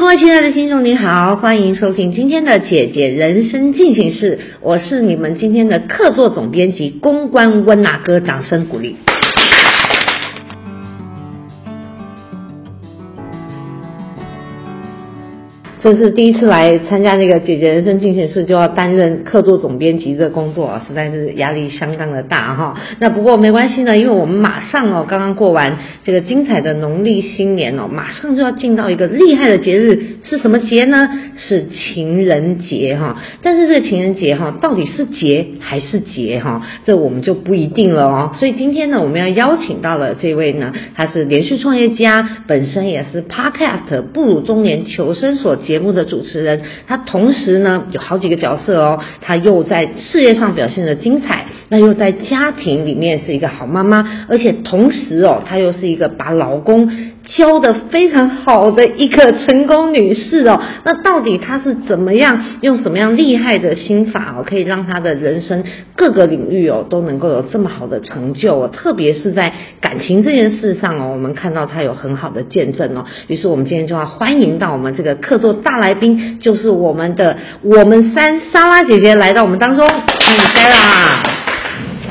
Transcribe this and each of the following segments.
各位亲爱的听众，你好，欢迎收听今天的姐姐人生进行式，我是你们今天的客座总编辑公关温娜哥，掌声鼓励。这是第一次来参加那个姐姐人生进行式，就要担任客座总编辑这工作啊，实在是压力相当的大哈。那不过没关系呢，因为我们马上哦，刚刚过完这个精彩的农历新年哦，马上就要进到一个厉害的节日，是什么节呢？是情人节哈。但是这个情人节哈，到底是节还是节哈？这我们就不一定了哦。所以今天呢，我们要邀请到了这位呢，他是连续创业家，本身也是 Podcast 步入中年求生所。节目的主持人，他同时呢有好几个角色哦，他又在事业上表现的精彩，那又在家庭里面是一个好妈妈，而且同时哦，她又是一个把老公。教的非常好的一个成功女士哦，那到底她是怎么样用什么样厉害的心法哦，可以让她的人生各个领域哦都能够有这么好的成就哦？特别是在感情这件事上哦，我们看到她有很好的见证哦。于是我们今天就要欢迎到我们这个客座大来宾，就是我们的我们三莎拉姐姐来到我们当中，欢迎莎拉。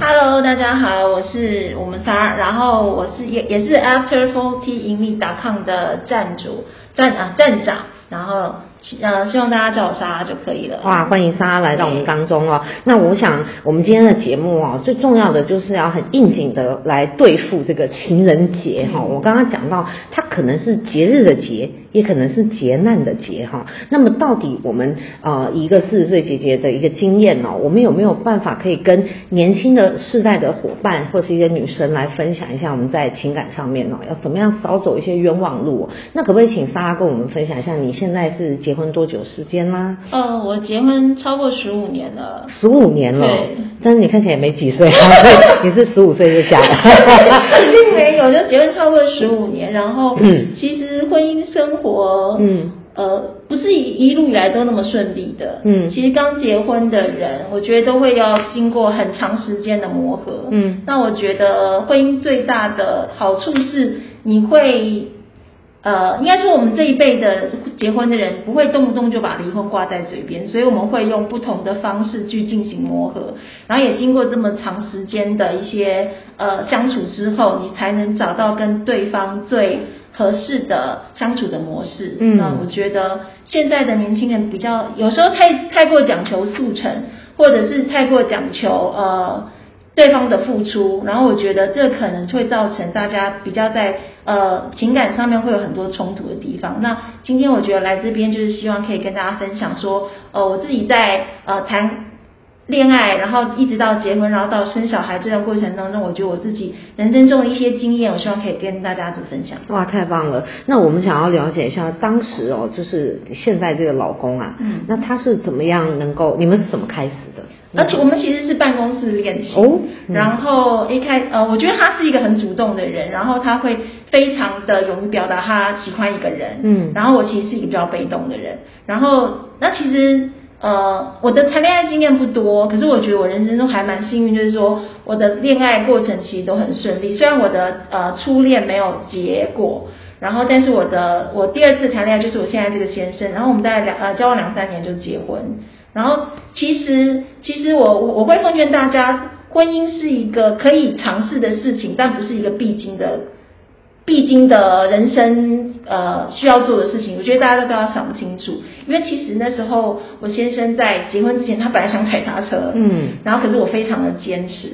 Hello，大家好，我是我们仨，然后我是也也是 After Forty 盈利 .com 的站主站啊站长，然后。呃，希望大家叫我莎拉就可以了。哇，欢迎莎莎来到我们当中哦。那我想，我们今天的节目哦，最重要的就是要很应景的来对付这个情人节哈。我刚刚讲到，它可能是节日的节，也可能是劫难的劫哈。那么，到底我们呃一个四十岁姐姐的一个经验哦，我们有没有办法可以跟年轻的世代的伙伴或是一些女生来分享一下我们在情感上面哦，要怎么样少走一些冤枉路？那可不可以请莎莎跟我们分享一下，你现在是？结婚多久时间啦？嗯，我结婚超过十五年了。十五年了，对。但是你看起来也没几岁，你是十五岁就嫁了？并没有，就结婚超过十五年，然后，嗯，其实婚姻生活，嗯，呃，不是一一路以来都那么顺利的，嗯。其实刚结婚的人，我觉得都会要经过很长时间的磨合，嗯。那我觉得婚姻最大的好处是你会。呃，应该说我们这一辈的结婚的人不会动不动就把离婚挂在嘴边，所以我们会用不同的方式去进行磨合，然后也经过这么长时间的一些呃相处之后，你才能找到跟对方最合适的相处的模式。嗯，那我觉得现在的年轻人比较有时候太太过讲求速成，或者是太过讲求呃。对方的付出，然后我觉得这可能会造成大家比较在呃情感上面会有很多冲突的地方。那今天我觉得来这边就是希望可以跟大家分享说，呃，我自己在呃谈恋爱，然后一直到结婚，然后到生小孩这段过程当中，我觉得我自己人生中的一些经验，我希望可以跟大家做分享。哇，太棒了！那我们想要了解一下当时哦，就是现在这个老公啊，嗯，那他是怎么样能够？你们是怎么开始的？而且我们其实是办公室练习，然后一开呃，我觉得他是一个很主动的人，然后他会非常的勇于表达他喜欢一个人，嗯，然后我其实是一个比较被动的人，然后那其实呃，我的谈恋爱经验不多，可是我觉得我人生中还蛮幸运，就是说我的恋爱过程其实都很顺利，虽然我的呃初恋没有结果，然后但是我的我第二次谈恋爱就是我现在这个先生，然后我们大概两呃交往两三年就结婚。然后，其实，其实我我我会奉劝大家，婚姻是一个可以尝试的事情，但不是一个必经的、必经的人生呃需要做的事情。我觉得大家都都要想清楚，因为其实那时候我先生在结婚之前，他本来想踩刹车，嗯，然后可是我非常的坚持，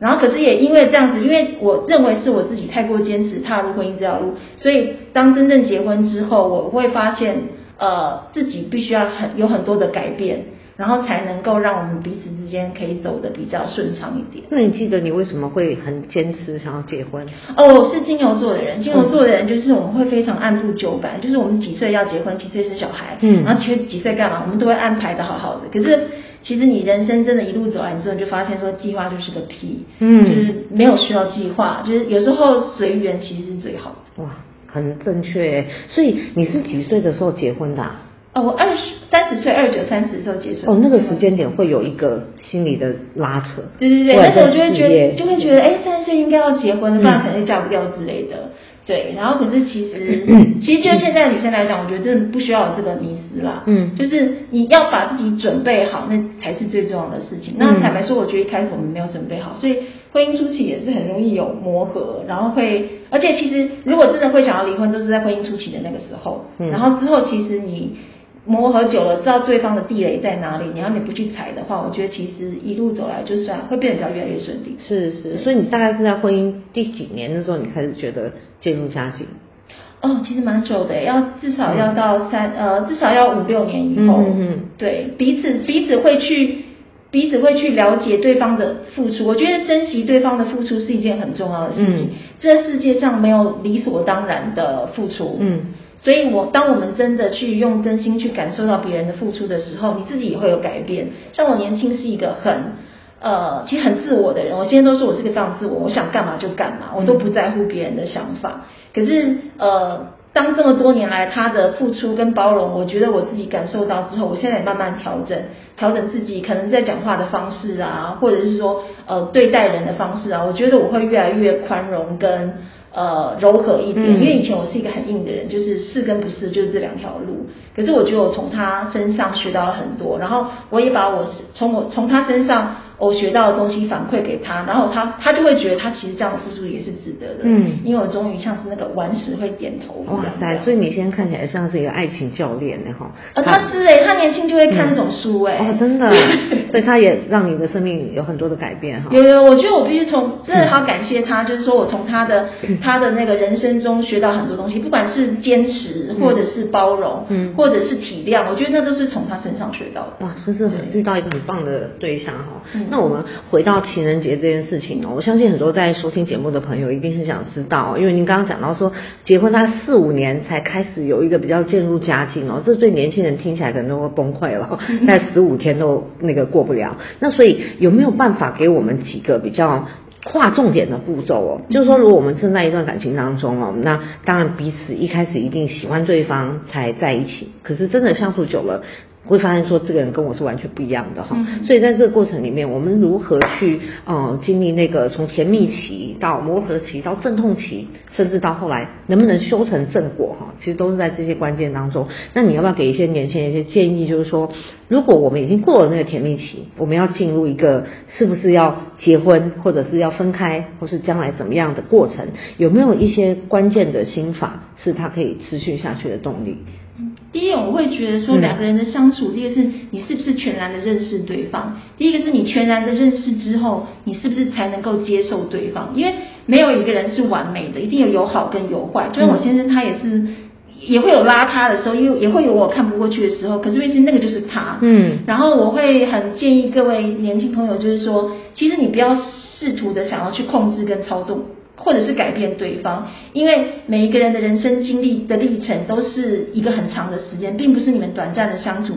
然后可是也因为这样子，因为我认为是我自己太过坚持踏入婚姻这条路，所以当真正结婚之后，我会发现呃自己必须要很有很多的改变。然后才能够让我们彼此之间可以走的比较顺畅一点。那你记得你为什么会很坚持想要结婚？哦，是金牛座的人。金牛座的人就是我们会非常按部就班，就是我们几岁要结婚，几岁生小孩，嗯，然后其实几岁干嘛，我们都会安排的好好的。可是其实你人生真的一路走来之后，你就发现说计划就是个屁，嗯，就是没有需要计划，就是有时候随缘其实是最好的。哇，很正确。所以你是几岁的时候结婚的？哦，我二十三十岁，二九三十的时候结束。哦，那个时间点会有一个心理的拉扯。对对对，那时候就会觉得，就会觉得，哎，三十岁应该要结婚了，不然可能就嫁不掉之类的。对，然后可是其实，其实就现在女生来讲，我觉得真的不需要有这个迷失啦。嗯，就是你要把自己准备好，那才是最重要的事情。那坦白说，我觉得一开始我们没有准备好，所以婚姻初期也是很容易有磨合，然后会，而且其实如果真的会想要离婚，都是在婚姻初期的那个时候。嗯，然后之后其实你。磨合久了，知道对方的地雷在哪里，你要你不去踩的话，我觉得其实一路走来就算会变得比较越来越顺利。是是，所以你大概是在婚姻第几年的时候，你开始觉得渐入佳境？哦，其实蛮久的，要至少要到三呃，至少要五六年以后。嗯嗯。对，彼此彼此会去彼此会去了解对方的付出，我觉得珍惜对方的付出是一件很重要的事情。这世界上没有理所当然的付出。嗯。所以，我当我们真的去用真心去感受到别人的付出的时候，你自己也会有改变。像我年轻是一个很呃，其实很自我的人。我现在都说我是个非常自我，我想干嘛就干嘛，我都不在乎别人的想法。可是呃，当这么多年来他的付出跟包容，我觉得我自己感受到之后，我现在也慢慢调整，调整自己可能在讲话的方式啊，或者是说呃对待人的方式啊，我觉得我会越来越宽容跟。呃，柔和一点，因为以前我是一个很硬的人，就是是跟不是就是这两条路。可是我觉得我从他身上学到了很多，然后我也把我从我从他身上。我学到的东西反馈给他，然后他他就会觉得他其实这样的付出也是值得的。嗯，因为我终于像是那个顽石会点头。哇塞！所以你现在看起来像是一个爱情教练呢，哈。啊，他是哎，他年轻就会看那种书哎。哦，真的。所以他也让你的生命有很多的改变哈。有有，我觉得我必须从真的好感谢他，就是说我从他的他的那个人生中学到很多东西，不管是坚持或者是包容，嗯，或者是体谅，我觉得那都是从他身上学到的。哇，真是很遇到一个很棒的对象哈。那我们回到情人节这件事情哦，我相信很多在收听节目的朋友一定很想知道，因为您刚刚讲到说结婚他四五年才开始有一个比较渐入佳境哦，这对年轻人听起来可能都会崩溃了，在十五天都那个过不了。那所以有没有办法给我们几个比较划重点的步骤哦？就是说，如果我们正在一段感情当中哦，那当然彼此一开始一定喜欢对方才在一起，可是真的相处久了。会发现说这个人跟我是完全不一样的哈，所以在这个过程里面，我们如何去呃经历那个从甜蜜期到磨合期到阵痛期，甚至到后来能不能修成正果哈，其实都是在这些关键当中。那你要不要给一些年轻人一些建议？就是说，如果我们已经过了那个甜蜜期，我们要进入一个是不是要结婚，或者是要分开，或是将来怎么样的过程，有没有一些关键的心法，是他可以持续下去的动力？第一，我会觉得说两个人的相处，第一个是你是不是全然的认识对方；第一个是你全然的认识之后，你是不是才能够接受对方？因为没有一个人是完美的，一定有有好跟有坏。就像我先生，他也是也会有邋遢的时候，因为也会有我看不过去的时候。可是因为那个就是他，嗯。然后我会很建议各位年轻朋友，就是说，其实你不要试图的想要去控制跟操纵。或者是改变对方，因为每一个人的人生经历的历程都是一个很长的时间，并不是你们短暂的相处。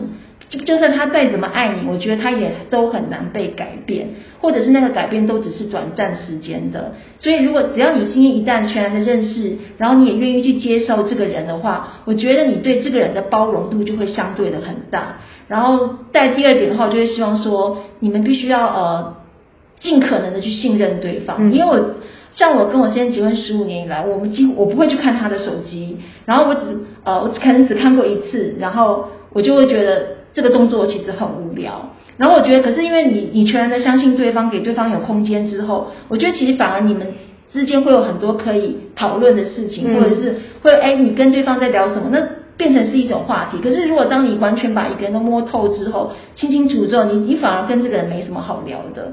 就就算他再怎么爱你，我觉得他也都很难被改变，或者是那个改变都只是短暂时间的。所以，如果只要你今天一旦全然的认识，然后你也愿意去接受这个人的话，我觉得你对这个人的包容度就会相对的很大。然后在第二点的话，我就会希望说，你们必须要呃尽可能的去信任对方，因为我。像我跟我先生结婚十五年以来，我们几乎我不会去看他的手机，然后我只呃我可能只看过一次，然后我就会觉得这个动作其实很无聊。然后我觉得，可是因为你你全然的相信对方，给对方有空间之后，我觉得其实反而你们之间会有很多可以讨论的事情，或者是会哎你跟对方在聊什么，那变成是一种话题。可是如果当你完全把一个人都摸透之后，清清楚之后，你你反而跟这个人没什么好聊的。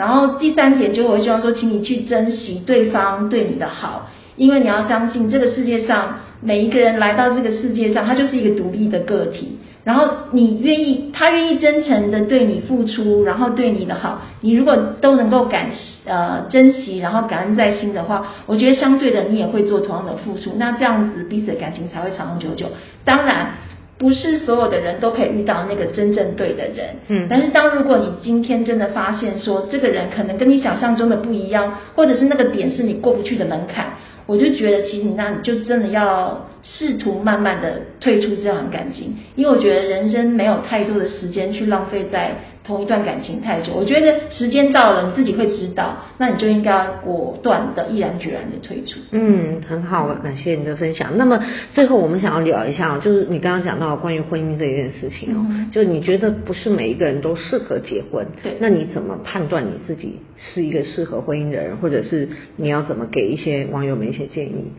然后第三点就我希望说，请你去珍惜对方对你的好，因为你要相信这个世界上每一个人来到这个世界上，他就是一个独立的个体。然后你愿意，他愿意真诚的对你付出，然后对你的好，你如果都能够感呃珍惜，然后感恩在心的话，我觉得相对的你也会做同样的付出，那这样子彼此的感情才会长长久久。当然。不是所有的人都可以遇到那个真正对的人，嗯，但是当如果你今天真的发现说这个人可能跟你想象中的不一样，或者是那个点是你过不去的门槛，我就觉得其实那你就真的要试图慢慢的退出这段感情，因为我觉得人生没有太多的时间去浪费在。同一段感情太久，我觉得时间到了，你自己会知道，那你就应该果断的、毅然决然的退出。嗯，很好，感谢你的分享。那么最后我们想要聊一下，就是你刚刚讲到关于婚姻这件事情哦，就你觉得不是每一个人都适合结婚，对？那你怎么判断你自己是一个适合婚姻的人，或者是你要怎么给一些网友们一些建议？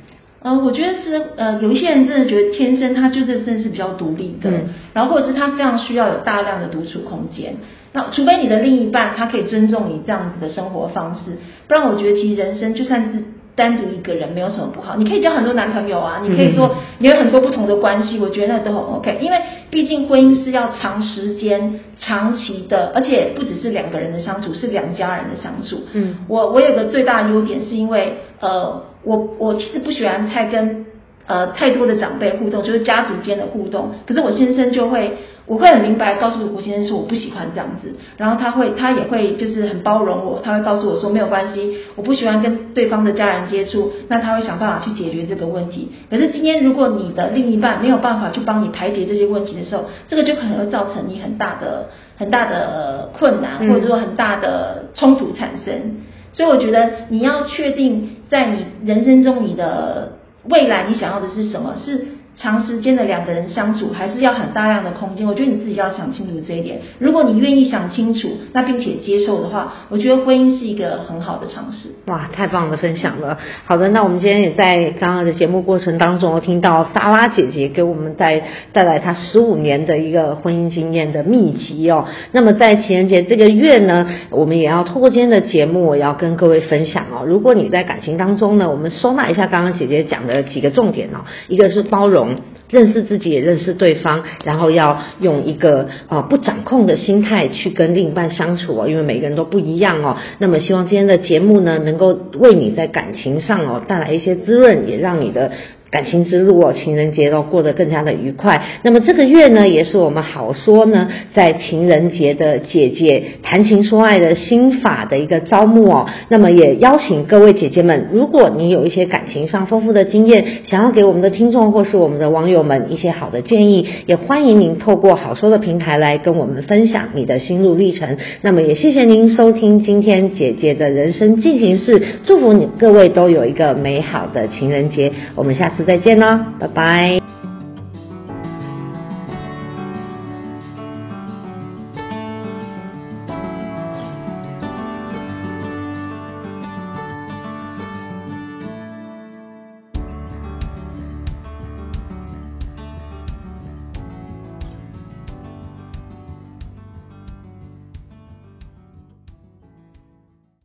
呃，我觉得是呃，有一些人真的觉得天生他就是真的是比较独立的，然后或者是他非常需要有大量的独处空间。那除非你的另一半他可以尊重你这样子的生活方式，不然我觉得其实人生就算是单独一个人没有什么不好。你可以交很多男朋友啊，你可以说你有很多不同的关系，我觉得那都很 OK。因为毕竟婚姻是要长时间、长期的，而且不只是两个人的相处，是两家人的相处。嗯，我我有个最大的优点是因为呃。我我其实不喜欢太跟呃太多的长辈互动，就是家族间的互动。可是我先生就会，我会很明白告诉我先生说我不喜欢这样子，然后他会他也会就是很包容我，他会告诉我说没有关系，我不喜欢跟对方的家人接触，那他会想办法去解决这个问题。可是今天如果你的另一半没有办法去帮你排解这些问题的时候，这个就可能会造成你很大的很大的困难，或者说很大的冲突产生。所以我觉得你要确定，在你人生中你的未来，你想要的是什么？是。长时间的两个人相处，还是要很大量的空间。我觉得你自己要想清楚这一点。如果你愿意想清楚，那并且接受的话，我觉得婚姻是一个很好的尝试。哇，太棒的分享了！好的，那我们今天也在刚刚的节目过程当中，听到莎拉姐姐给我们带带来她十五年的一个婚姻经验的秘籍哦。那么在情人节这个月呢，我们也要透过今天的节目，我要跟各位分享哦。如果你在感情当中呢，我们收纳一下刚刚姐姐讲的几个重点哦，一个是包容。认识自己，也认识对方，然后要用一个啊不掌控的心态去跟另一半相处哦，因为每个人都不一样哦。那么希望今天的节目呢，能够为你在感情上哦带来一些滋润，也让你的。感情之路哦，情人节都过得更加的愉快。那么这个月呢，也是我们好说呢，在情人节的姐姐谈情说爱的心法的一个招募哦。那么也邀请各位姐姐们，如果你有一些感情上丰富的经验，想要给我们的听众或是我们的网友们一些好的建议，也欢迎您透过好说的平台来跟我们分享你的心路历程。那么也谢谢您收听今天姐姐的人生进行式，祝福你各位都有一个美好的情人节。我们下次。再见了，拜拜。